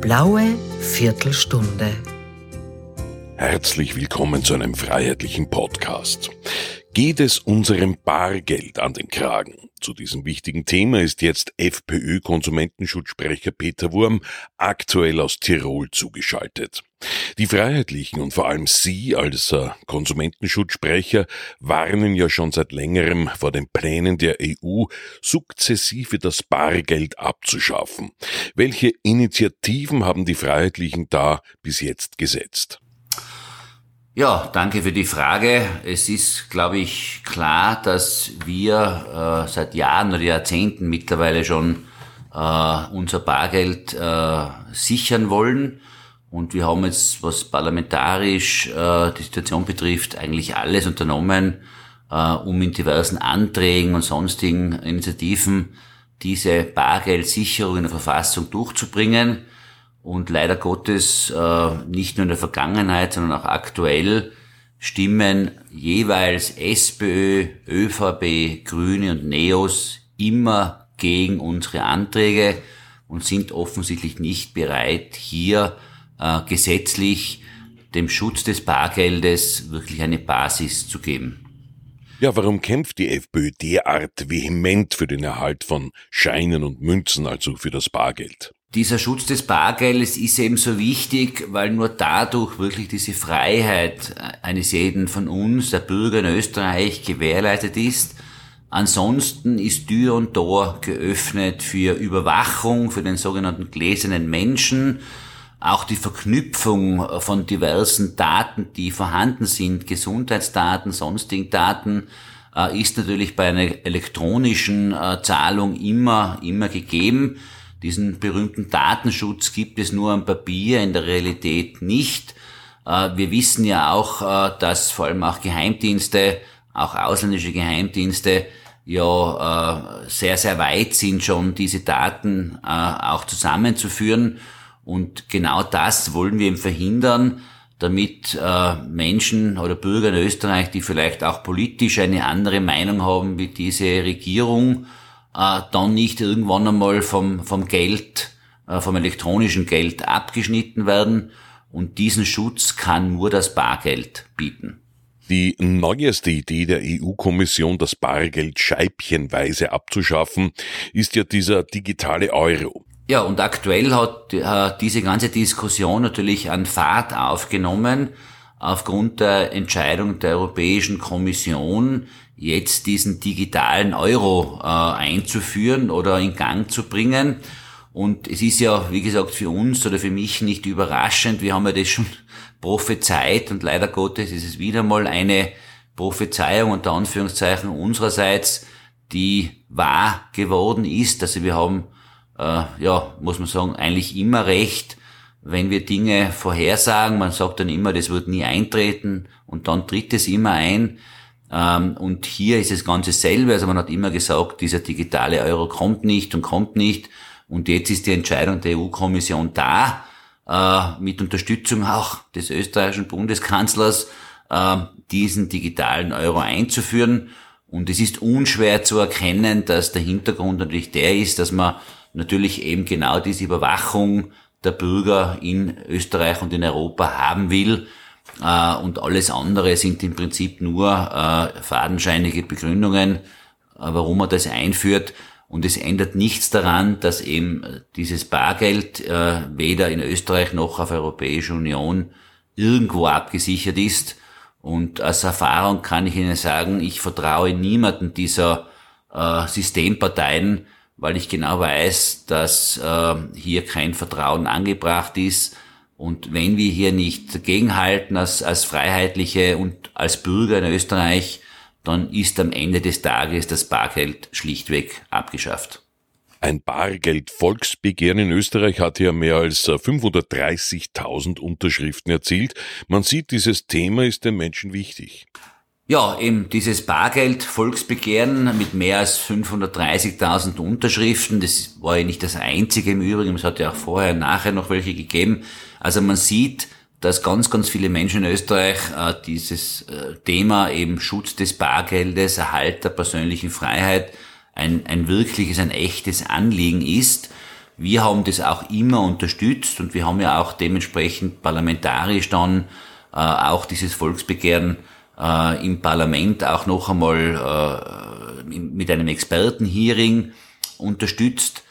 blaue Viertelstunde. Herzlich willkommen zu einem freiheitlichen Podcast. Geht es unserem Bargeld an den Kragen? Zu diesem wichtigen Thema ist jetzt FPÖ-Konsumentenschutzsprecher Peter Wurm aktuell aus Tirol zugeschaltet. Die Freiheitlichen und vor allem Sie als äh, Konsumentenschutzsprecher warnen ja schon seit längerem vor den Plänen der EU, sukzessive das Bargeld abzuschaffen. Welche Initiativen haben die Freiheitlichen da bis jetzt gesetzt? Ja, danke für die Frage. Es ist, glaube ich, klar, dass wir äh, seit Jahren oder Jahrzehnten mittlerweile schon äh, unser Bargeld äh, sichern wollen. Und wir haben jetzt, was parlamentarisch äh, die Situation betrifft, eigentlich alles unternommen, äh, um in diversen Anträgen und sonstigen Initiativen diese Bargeldsicherung in der Verfassung durchzubringen. Und leider Gottes, äh, nicht nur in der Vergangenheit, sondern auch aktuell, stimmen jeweils SPÖ, ÖVP, Grüne und Neos immer gegen unsere Anträge und sind offensichtlich nicht bereit, hier äh, gesetzlich dem Schutz des Bargeldes wirklich eine Basis zu geben. Ja, warum kämpft die FPÖ derart vehement für den Erhalt von Scheinen und Münzen, also für das Bargeld? Dieser Schutz des Bargeldes ist eben so wichtig, weil nur dadurch wirklich diese Freiheit eines jeden von uns, der Bürger in Österreich, gewährleistet ist. Ansonsten ist Tür und Tor geöffnet für Überwachung, für den sogenannten gläsernen Menschen, auch die Verknüpfung von diversen Daten, die vorhanden sind, Gesundheitsdaten, sonstigen Daten, äh, ist natürlich bei einer elektronischen äh, Zahlung immer, immer gegeben. Diesen berühmten Datenschutz gibt es nur am Papier, in der Realität nicht. Äh, wir wissen ja auch, äh, dass vor allem auch Geheimdienste, auch ausländische Geheimdienste, ja äh, sehr, sehr weit sind schon, diese Daten auch zusammenzuführen. Und genau das wollen wir eben verhindern, damit Menschen oder Bürger in Österreich, die vielleicht auch politisch eine andere Meinung haben wie diese Regierung, äh, dann nicht irgendwann einmal vom, vom Geld, äh, vom elektronischen Geld abgeschnitten werden. Und diesen Schutz kann nur das Bargeld bieten. Die neueste Idee der EU-Kommission, das Bargeld scheibchenweise abzuschaffen, ist ja dieser digitale Euro. Ja, und aktuell hat äh, diese ganze Diskussion natürlich an Fahrt aufgenommen aufgrund der Entscheidung der Europäischen Kommission, jetzt diesen digitalen Euro äh, einzuführen oder in Gang zu bringen. Und es ist ja, wie gesagt, für uns oder für mich nicht überraschend. Wir haben ja das schon prophezeit und leider Gottes ist es wieder mal eine Prophezeiung unter Anführungszeichen unsererseits, die wahr geworden ist. Also wir haben, äh, ja, muss man sagen, eigentlich immer recht, wenn wir Dinge vorhersagen. Man sagt dann immer, das wird nie eintreten und dann tritt es immer ein. Ähm, und hier ist es ganz dasselbe. Also man hat immer gesagt, dieser digitale Euro kommt nicht und kommt nicht. Und jetzt ist die Entscheidung der EU-Kommission da, äh, mit Unterstützung auch des österreichischen Bundeskanzlers, äh, diesen digitalen Euro einzuführen. Und es ist unschwer zu erkennen, dass der Hintergrund natürlich der ist, dass man natürlich eben genau diese Überwachung der Bürger in Österreich und in Europa haben will. Äh, und alles andere sind im Prinzip nur äh, fadenscheinige Begründungen, äh, warum man das einführt. Und es ändert nichts daran, dass eben dieses Bargeld weder in Österreich noch auf Europäischer Union irgendwo abgesichert ist. Und als Erfahrung kann ich Ihnen sagen, ich vertraue niemanden dieser Systemparteien, weil ich genau weiß, dass hier kein Vertrauen angebracht ist und wenn wir hier nicht dagegenhalten als, als Freiheitliche und als Bürger in Österreich, dann ist am Ende des Tages das Bargeld schlichtweg abgeschafft. Ein Bargeld-Volksbegehren in Österreich hat ja mehr als 530.000 Unterschriften erzielt. Man sieht, dieses Thema ist den Menschen wichtig. Ja, eben dieses Bargeld-Volksbegehren mit mehr als 530.000 Unterschriften, das war ja nicht das einzige im Übrigen, es hat ja auch vorher und nachher noch welche gegeben. Also man sieht, dass ganz, ganz viele Menschen in Österreich äh, dieses äh, Thema eben Schutz des Bargeldes, Erhalt der persönlichen Freiheit ein, ein wirkliches, ein echtes Anliegen ist. Wir haben das auch immer unterstützt und wir haben ja auch dementsprechend parlamentarisch dann äh, auch dieses Volksbegehren äh, im Parlament auch noch einmal äh, mit einem Expertenhearing unterstützt.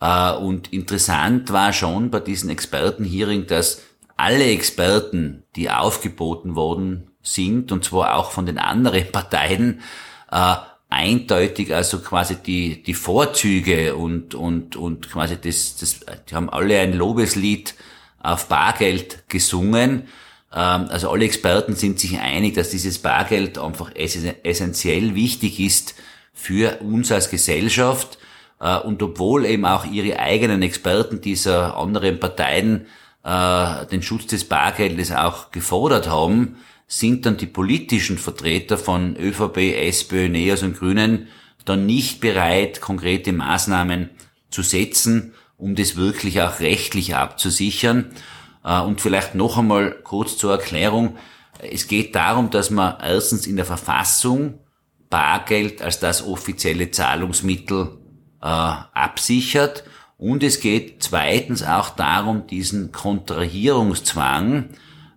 Äh, und interessant war schon bei diesem Expertenhearing, dass alle Experten, die aufgeboten worden sind, und zwar auch von den anderen Parteien, äh, eindeutig also quasi die, die Vorzüge und, und, und quasi das, das, die haben alle ein Lobeslied auf Bargeld gesungen. Ähm, also alle Experten sind sich einig, dass dieses Bargeld einfach essentiell wichtig ist für uns als Gesellschaft. Äh, und obwohl eben auch ihre eigenen Experten dieser anderen Parteien äh, den Schutz des Bargeldes auch gefordert haben, sind dann die politischen Vertreter von ÖVP, SPÖ, NEOS und Grünen dann nicht bereit, konkrete Maßnahmen zu setzen, um das wirklich auch rechtlich abzusichern. Äh, und vielleicht noch einmal kurz zur Erklärung. Es geht darum, dass man erstens in der Verfassung Bargeld als das offizielle Zahlungsmittel äh, absichert. Und es geht zweitens auch darum, diesen Kontrahierungszwang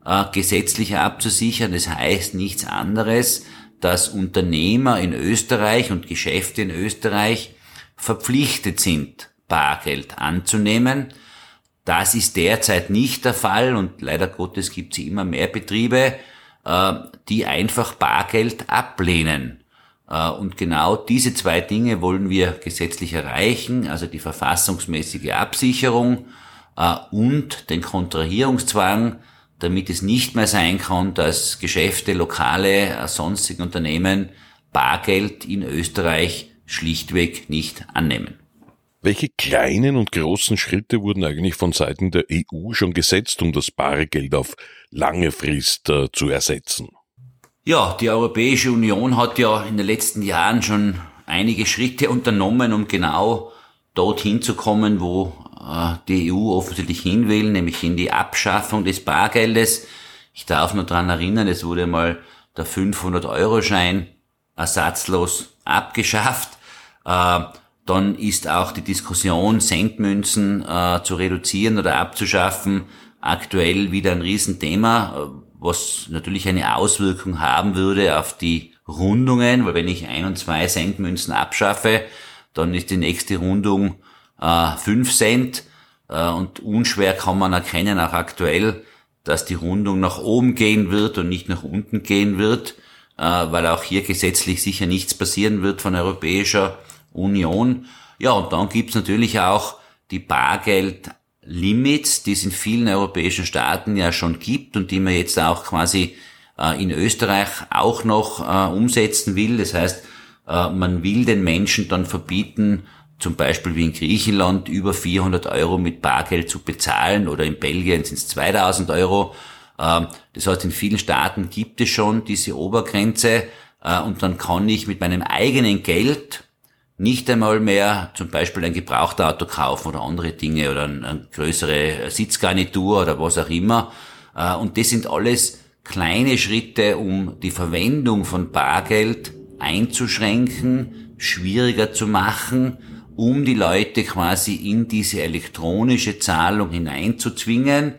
äh, gesetzlich abzusichern. Das heißt nichts anderes, dass Unternehmer in Österreich und Geschäfte in Österreich verpflichtet sind, Bargeld anzunehmen. Das ist derzeit nicht der Fall und leider Gottes gibt es immer mehr Betriebe, äh, die einfach Bargeld ablehnen. Äh, und genau diese zwei Dinge wollen wir gesetzlich erreichen, also die verfassungsmäßige Absicherung äh, und den Kontrahierungszwang, damit es nicht mehr sein kann, dass Geschäfte, lokale, sonstige Unternehmen Bargeld in Österreich schlichtweg nicht annehmen. Welche kleinen und großen Schritte wurden eigentlich von Seiten der EU schon gesetzt, um das Bargeld auf lange Frist äh, zu ersetzen? Ja, die Europäische Union hat ja in den letzten Jahren schon einige Schritte unternommen, um genau dorthin zu kommen, wo äh, die EU offensichtlich hin will, nämlich in die Abschaffung des Bargeldes. Ich darf nur dran erinnern, es wurde mal der 500-Euro-Schein ersatzlos abgeschafft. Äh, dann ist auch die Diskussion, Centmünzen äh, zu reduzieren oder abzuschaffen, aktuell wieder ein Riesenthema was natürlich eine Auswirkung haben würde auf die Rundungen, weil wenn ich ein und zwei Cent Münzen abschaffe, dann ist die nächste Rundung äh, Cent äh, und unschwer kann man erkennen, auch aktuell, dass die Rundung nach oben gehen wird und nicht nach unten gehen wird, äh, weil auch hier gesetzlich sicher nichts passieren wird von Europäischer Union. Ja, und dann gibt's natürlich auch die Bargeld Limits, die es in vielen europäischen Staaten ja schon gibt und die man jetzt auch quasi äh, in Österreich auch noch äh, umsetzen will. Das heißt, äh, man will den Menschen dann verbieten, zum Beispiel wie in Griechenland über 400 Euro mit Bargeld zu bezahlen oder in Belgien sind es 2000 Euro. Ähm, das heißt, in vielen Staaten gibt es schon diese Obergrenze äh, und dann kann ich mit meinem eigenen Geld nicht einmal mehr zum Beispiel ein Gebrauchtauto kaufen oder andere Dinge oder eine größere Sitzgarnitur oder was auch immer. Äh, und das sind alles kleine Schritte, um die Verwendung von Bargeld einzuschränken, schwieriger zu machen, um die Leute quasi in diese elektronische Zahlung hineinzuzwingen,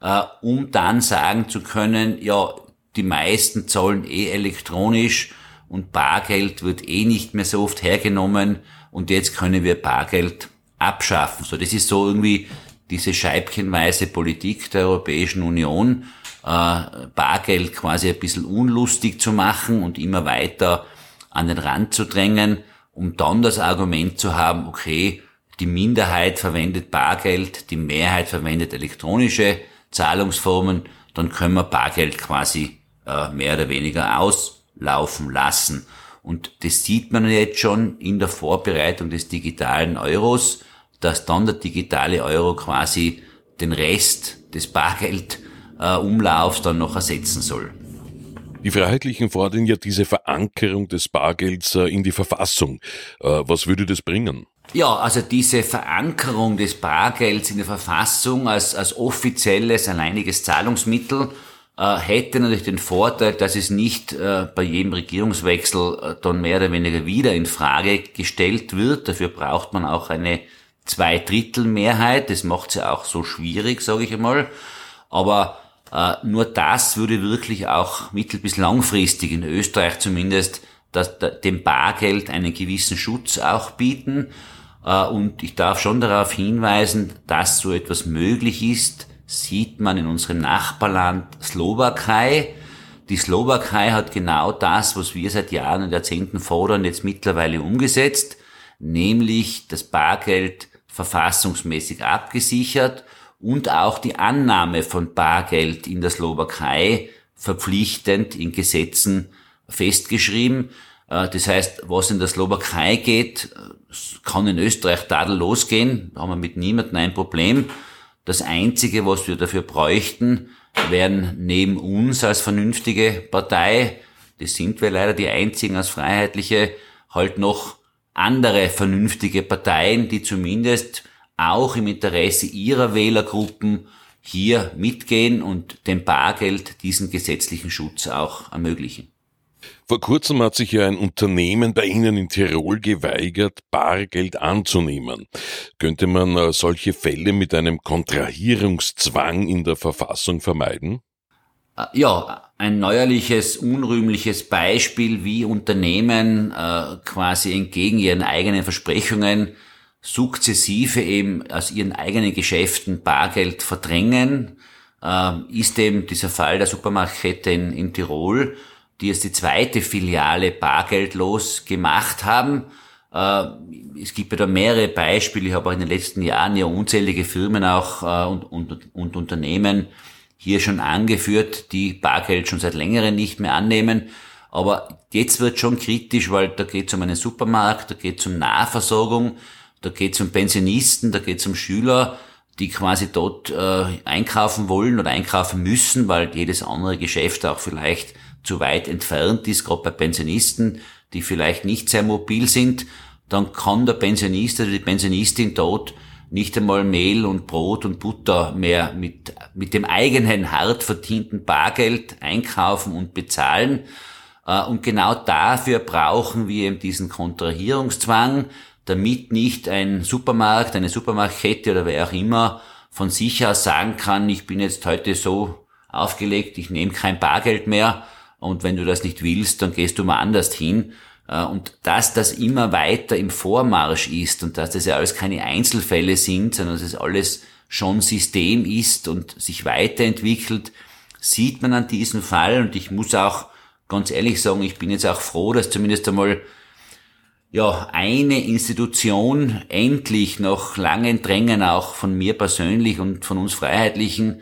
äh, um dann sagen zu können, ja, die meisten zahlen eh elektronisch, und Bargeld wird eh nicht mehr so oft hergenommen und jetzt können wir Bargeld abschaffen. So, das ist so irgendwie diese scheibchenweise Politik der Europäischen Union, äh, Bargeld quasi ein bisschen unlustig zu machen und immer weiter an den Rand zu drängen, um dann das Argument zu haben, okay, die Minderheit verwendet Bargeld, die Mehrheit verwendet elektronische Zahlungsformen, dann können wir Bargeld quasi äh, mehr oder weniger aus laufen lassen. Und das sieht man jetzt schon in der Vorbereitung des digitalen Euros, dass dann der digitale Euro quasi den Rest des Bargeldumlaufs dann noch ersetzen soll. Die Freiheitlichen fordern ja diese Verankerung des Bargelds äh, in die Verfassung. Äh, was würde das bringen? Ja, also diese Verankerung des Bargelds in der Verfassung als, als offizielles, alleiniges Zahlungsmittel äh, hätte natürlich den Vorteil, dass es nicht äh, bei jedem Regierungswechsel äh, dann mehr oder weniger wieder in Frage gestellt wird. Dafür braucht man auch eine Zweidrittelmehrheit. Das macht ja auch so schwierig, sage ich einmal. Aber äh, nur das würde wirklich auch mittel- bis langfristig in Österreich zumindest das, dem Bargeld einen gewissen Schutz auch bieten. Äh, und ich darf schon darauf hinweisen, dass so etwas möglich ist, sieht man in unserem Nachbarland Slowakei. Die Slowakei hat genau das, was wir seit Jahren und Jahrzehnten fordern, jetzt mittlerweile umgesetzt, nämlich das Bargeld verfassungsmäßig abgesichert und auch die Annahme von Bargeld in der Slowakei verpflichtend in Gesetzen festgeschrieben. Äh, das heißt, was in der Slowakei geht, kann in Österreich tadellos gehen. Da haben wir mit niemandem ein Problem. Das Einzige, was wir dafür bräuchten, wären neben uns als vernünftige Partei, das sind wir leider die einzigen als Freiheitliche, halt noch andere vernünftige Parteien, die zumindest auch im Interesse ihrer Wählergruppen hier mitgehen und dem Bargeld diesen gesetzlichen Schutz auch ermöglichen. Vor kurzem hat sich ja ein Unternehmen bei Ihnen in Tirol geweigert, Bargeld anzunehmen. Könnte man äh, solche Fälle mit einem Kontrahierungszwang in der Verfassung vermeiden? Äh, ja, ein neuerliches, unrühmliches Beispiel, wie Unternehmen äh, quasi entgegen ihren eigenen Versprechungen sukzessive eben aus ihren eigenen Geschäften Bargeld verdrängen, ist eben dieser Fall der Supermarktkette in, in Tirol, die jetzt die zweite Filiale bargeldlos gemacht haben. Äh, es gibt ja da mehrere Beispiele. Ich habe auch in den letzten Jahren ja unzählige Firmen auch äh, und, und, und Unternehmen hier schon angeführt, die Bargeld schon seit längerem nicht mehr annehmen. Aber jetzt wird schon kritisch, weil da geht es um einen Supermarkt, da geht es um Nahversorgung, da geht es um Pensionisten, da geht es um Schüler, die quasi dort äh, einkaufen wollen oder einkaufen müssen, weil jedes andere Geschäft auch vielleicht zu weit entfernt ist, gerade bei Pensionisten, die vielleicht nicht sehr mobil sind, dann kann der Pensionist oder die Pensionistin dort nicht einmal Mehl und Brot und Butter mehr mit, mit dem eigenen hart verdienten Bargeld einkaufen und bezahlen. Äh, und genau dafür brauchen wir eben diesen Kontrahierungszwang, damit nicht ein Supermarkt, eine Supermarktkette oder wer auch immer von sich aus sagen kann, ich bin jetzt heute so aufgelegt, ich nehme kein Bargeld mehr und wenn du das nicht willst, dann gehst du mal anders hin. Äh, und dass das immer weiter im Vormarsch ist und dass das ja alles keine Einzelfälle sind, sondern dass es alles schon System ist und sich weiterentwickelt, sieht man an diesem Fall. Und ich muss auch ganz ehrlich sagen, ich bin jetzt auch froh, dass zumindest einmal ja, eine Institution endlich nach langen Drängen auch von mir persönlich und von uns Freiheitlichen,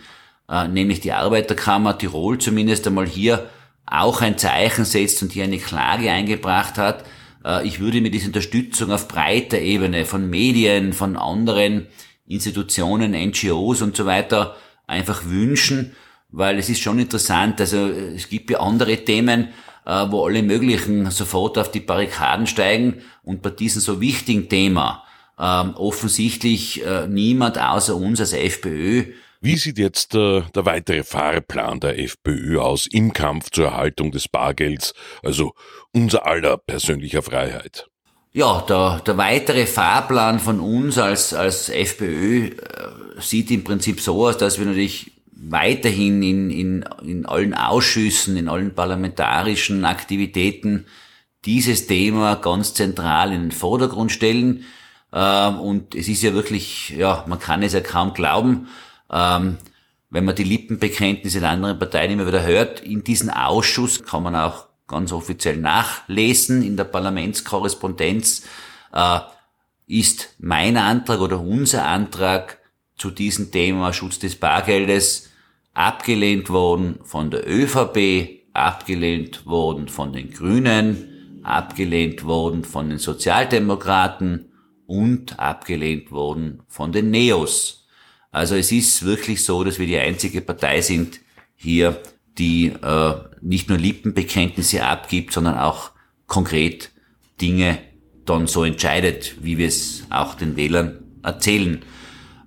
äh, nämlich die Arbeiterkammer Tirol zumindest einmal hier auch ein Zeichen setzt und hier eine Klage eingebracht hat. Äh, ich würde mir diese Unterstützung auf breiter Ebene von Medien, von anderen Institutionen, NGOs und so weiter einfach wünschen, weil es ist schon interessant, also es gibt ja andere Themen, äh, wo alle möglichen sofort auf die Barrikaden steigen und bei diesem so wichtigen Thema ähm, offensichtlich äh, niemand außer uns als FPÖ wie sieht jetzt äh, der weitere Fahrplan der FPÖ aus im Kampf zur Erhaltung des Bargelds, also unser aller persönlicher Freiheit? Ja, der, der weitere Fahrplan von uns als, als FPÖ äh, sieht im Prinzip so aus, dass wir natürlich weiterhin in, in, in allen Ausschüssen, in allen parlamentarischen Aktivitäten dieses Thema ganz zentral in den Vordergrund stellen. Ähm, und es ist ja wirklich, ja, man kann es ja kaum glauben, ähm, wenn man die Lippenbekenntnisse der anderen Parteien immer wieder hört, in diesem Ausschuss kann man auch ganz offiziell nachlesen in der Parlamentskorrespondenz, äh, ist mein Antrag oder unser Antrag zu diesem Thema Schutz des Bargeldes abgelehnt worden von der ÖVP, abgelehnt worden von den Grünen, abgelehnt worden von den Sozialdemokraten und abgelehnt worden von den Neos. Also es ist wirklich so, dass wir die einzige Partei sind hier, die äh, nicht nur Lippenbekenntnisse abgibt, sondern auch konkret Dinge dann so entscheidet, wie wir es auch den Wählern erzählen.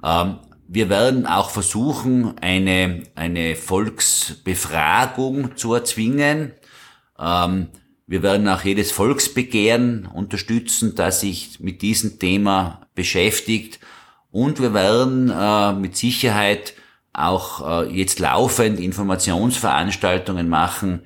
Ähm, wir werden auch versuchen, eine, eine Volksbefragung zu erzwingen. Ähm, wir werden auch jedes Volksbegehren unterstützen, das sich mit diesem Thema beschäftigt. Und wir werden äh, mit Sicherheit auch äh, jetzt laufend Informationsveranstaltungen machen,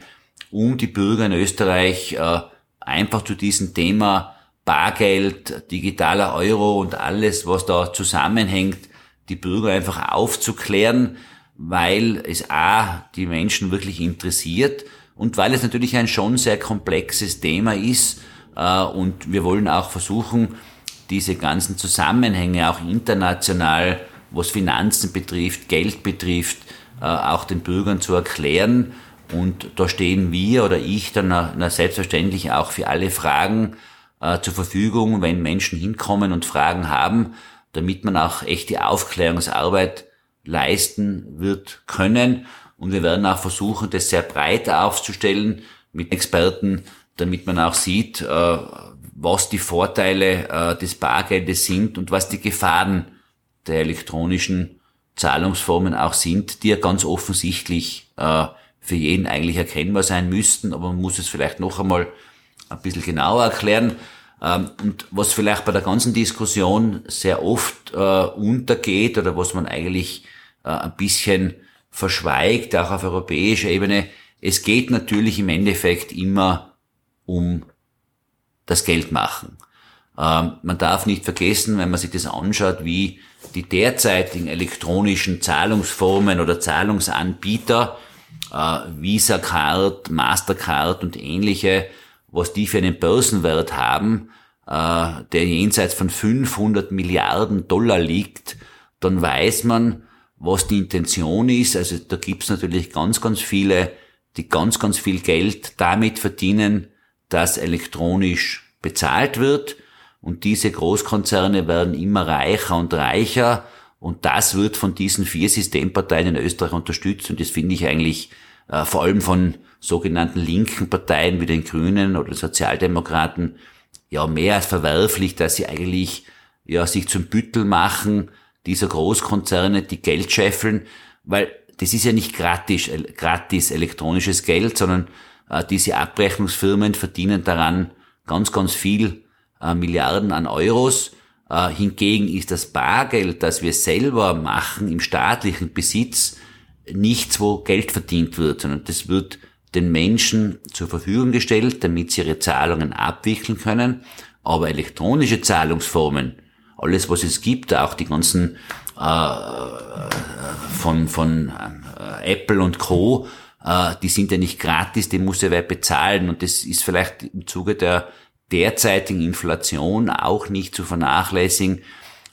um die Bürger in Österreich äh, einfach zu diesem Thema Bargeld, digitaler Euro und alles, was da zusammenhängt, die Bürger einfach aufzuklären, weil es A, die Menschen wirklich interessiert und weil es natürlich ein schon sehr komplexes Thema ist äh, und wir wollen auch versuchen, diese ganzen Zusammenhänge auch international, was Finanzen betrifft, Geld betrifft, äh, auch den Bürgern zu erklären. Und da stehen wir oder ich dann selbstverständlich auch für alle Fragen äh, zur Verfügung, wenn Menschen hinkommen und Fragen haben, damit man auch echte Aufklärungsarbeit leisten wird können. Und wir werden auch versuchen, das sehr breit aufzustellen mit Experten, damit man auch sieht, äh, was die Vorteile äh, des Bargeldes sind und was die Gefahren der elektronischen Zahlungsformen auch sind, die ja ganz offensichtlich äh, für jeden eigentlich erkennbar sein müssten, aber man muss es vielleicht noch einmal ein bisschen genauer erklären. Ähm, und was vielleicht bei der ganzen Diskussion sehr oft untergeht oder was man eigentlich ein bisschen verschweigt, auch auf europäischer Ebene, es geht natürlich im Endeffekt immer um das Geld machen. Ähm, man darf nicht vergessen, wenn man sich das anschaut, wie die derzeitigen elektronischen Zahlungsformen oder Zahlungsanbieter, äh, Visa Card, Mastercard und ähnliche, was die für einen Börsenwert haben, äh, der jenseits von 500 Milliarden Dollar liegt, dann weiß man, was die Intention ist. Also da gibt's natürlich ganz, ganz viele, die ganz, ganz viel Geld damit verdienen, dass elektronisch bezahlt wird. Und diese Großkonzerne werden immer reicher und reicher. Und das wird von diesen vier Systemparteien in Österreich unterstützt. Und das finde ich eigentlich äh, vor allem von sogenannten linken Parteien wie den Grünen oder Sozialdemokraten ja mehr als verwerflich, dass sie eigentlich ja sich zum Büttel machen dieser Großkonzerne, die Geld scheffeln, weil das ist ja nicht gratis, gratis elektronisches Geld, sondern diese Abrechnungsfirmen verdienen daran ganz, ganz viel äh, Milliarden an Euros. Äh, hingegen ist das Bargeld, das wir selber machen im staatlichen Besitz, nichts, wo Geld verdient wird, sondern das wird den Menschen zur Verfügung gestellt, damit sie ihre Zahlungen abwickeln können. Aber elektronische Zahlungsformen, alles was es gibt, auch die ganzen äh, von, von äh, Apple und Co., äh, die sind ja nicht gratis, die muss ja wer bezahlen. Und das ist vielleicht im Zuge der derzeitigen Inflation auch nicht zu vernachlässigen.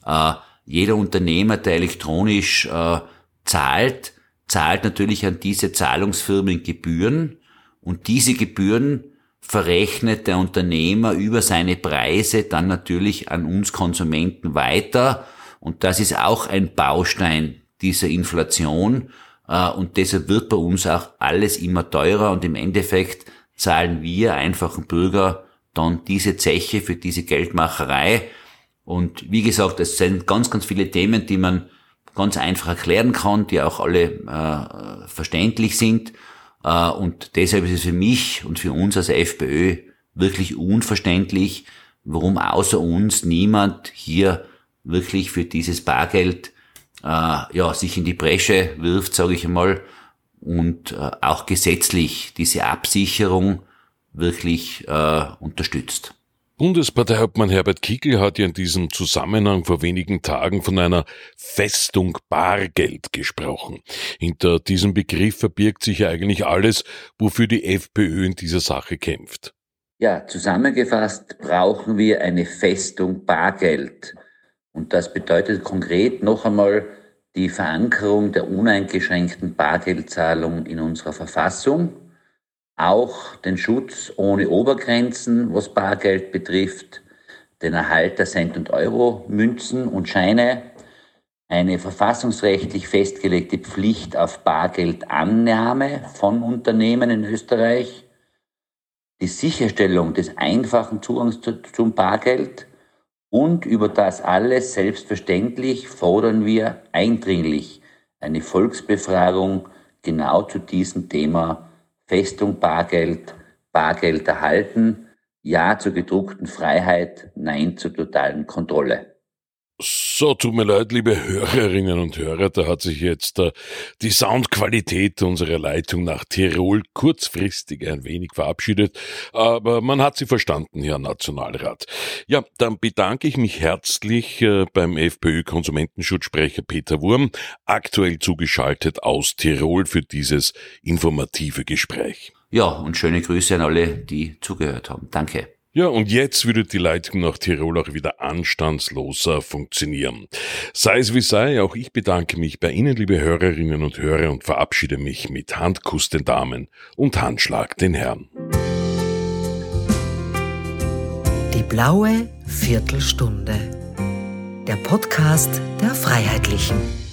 Äh, jeder Unternehmer, der elektronisch äh, zahlt, zahlt natürlich an diese Zahlungsfirmen Gebühren und diese Gebühren verrechnet der Unternehmer über seine Preise dann natürlich an uns Konsumenten weiter und das ist auch ein Baustein dieser Inflation äh, und deshalb wird bei uns auch alles immer teurer und im Endeffekt zahlen wir einfachen Bürger dann diese Zeche für diese Geldmacherei. Und wie gesagt, es sind ganz, ganz viele Themen, die man ganz einfach erklären kann, die auch alle äh, verständlich sind. Äh, und deshalb ist es für mich und für uns als FPÖ wirklich unverständlich, warum außer uns niemand hier wirklich für dieses Bargeld äh, ja, sich in die Bresche wirft, sage ich einmal, und äh, auch gesetzlich diese Absicherung wirklich äh, unterstützt. Bundesparteihauptmann Herbert Kickl hat ja in diesem Zusammenhang vor wenigen Tagen von einer Festung Bargeld gesprochen. Hinter diesem Begriff verbirgt sich ja eigentlich alles, wofür die FPÖ in dieser Sache kämpft. Ja, zusammengefasst brauchen wir eine Festung Bargeld. Und das bedeutet konkret noch einmal die Verankerung der uneingeschränkten Bargeldzahlung in unserer Verfassung auch den Schutz ohne Obergrenzen, was Bargeld betrifft, den Erhalt der Cent- und Euro-Münzen und Scheine, eine verfassungsrechtlich festgelegte Pflicht auf Bargeldannahme von Unternehmen in Österreich, die Sicherstellung des einfachen Zugangs zum Bargeld und über das alles selbstverständlich fordern wir eindringlich eine Volksbefragung genau zu diesem Thema Festung Bargeld, Bargeld erhalten, Ja zur gedruckten Freiheit, Nein zur totalen Kontrolle. So, tut mir leid, liebe Hörerinnen und Hörer, da hat sich jetzt äh, die Soundqualität unserer Leitung nach Tirol kurzfristig ein wenig verabschiedet, aber man hat sie verstanden, Herr Nationalrat. Ja, dann bedanke ich mich herzlich äh, beim FPÖ-Konsumentenschutzsprecher Peter Wurm, aktuell zugeschaltet aus Tirol für dieses informative Gespräch. Ja, und schöne Grüße an alle, die zugehört haben. Danke. Ja, und jetzt würde die Leitung nach Tirol auch wieder anstandsloser funktionieren. Sei es wie sei, auch ich bedanke mich bei Ihnen, liebe Hörerinnen und Hörer, und verabschiede mich mit Handkuss den Damen und Handschlag den Herren. Die blaue Viertelstunde. Der Podcast der Freiheitlichen.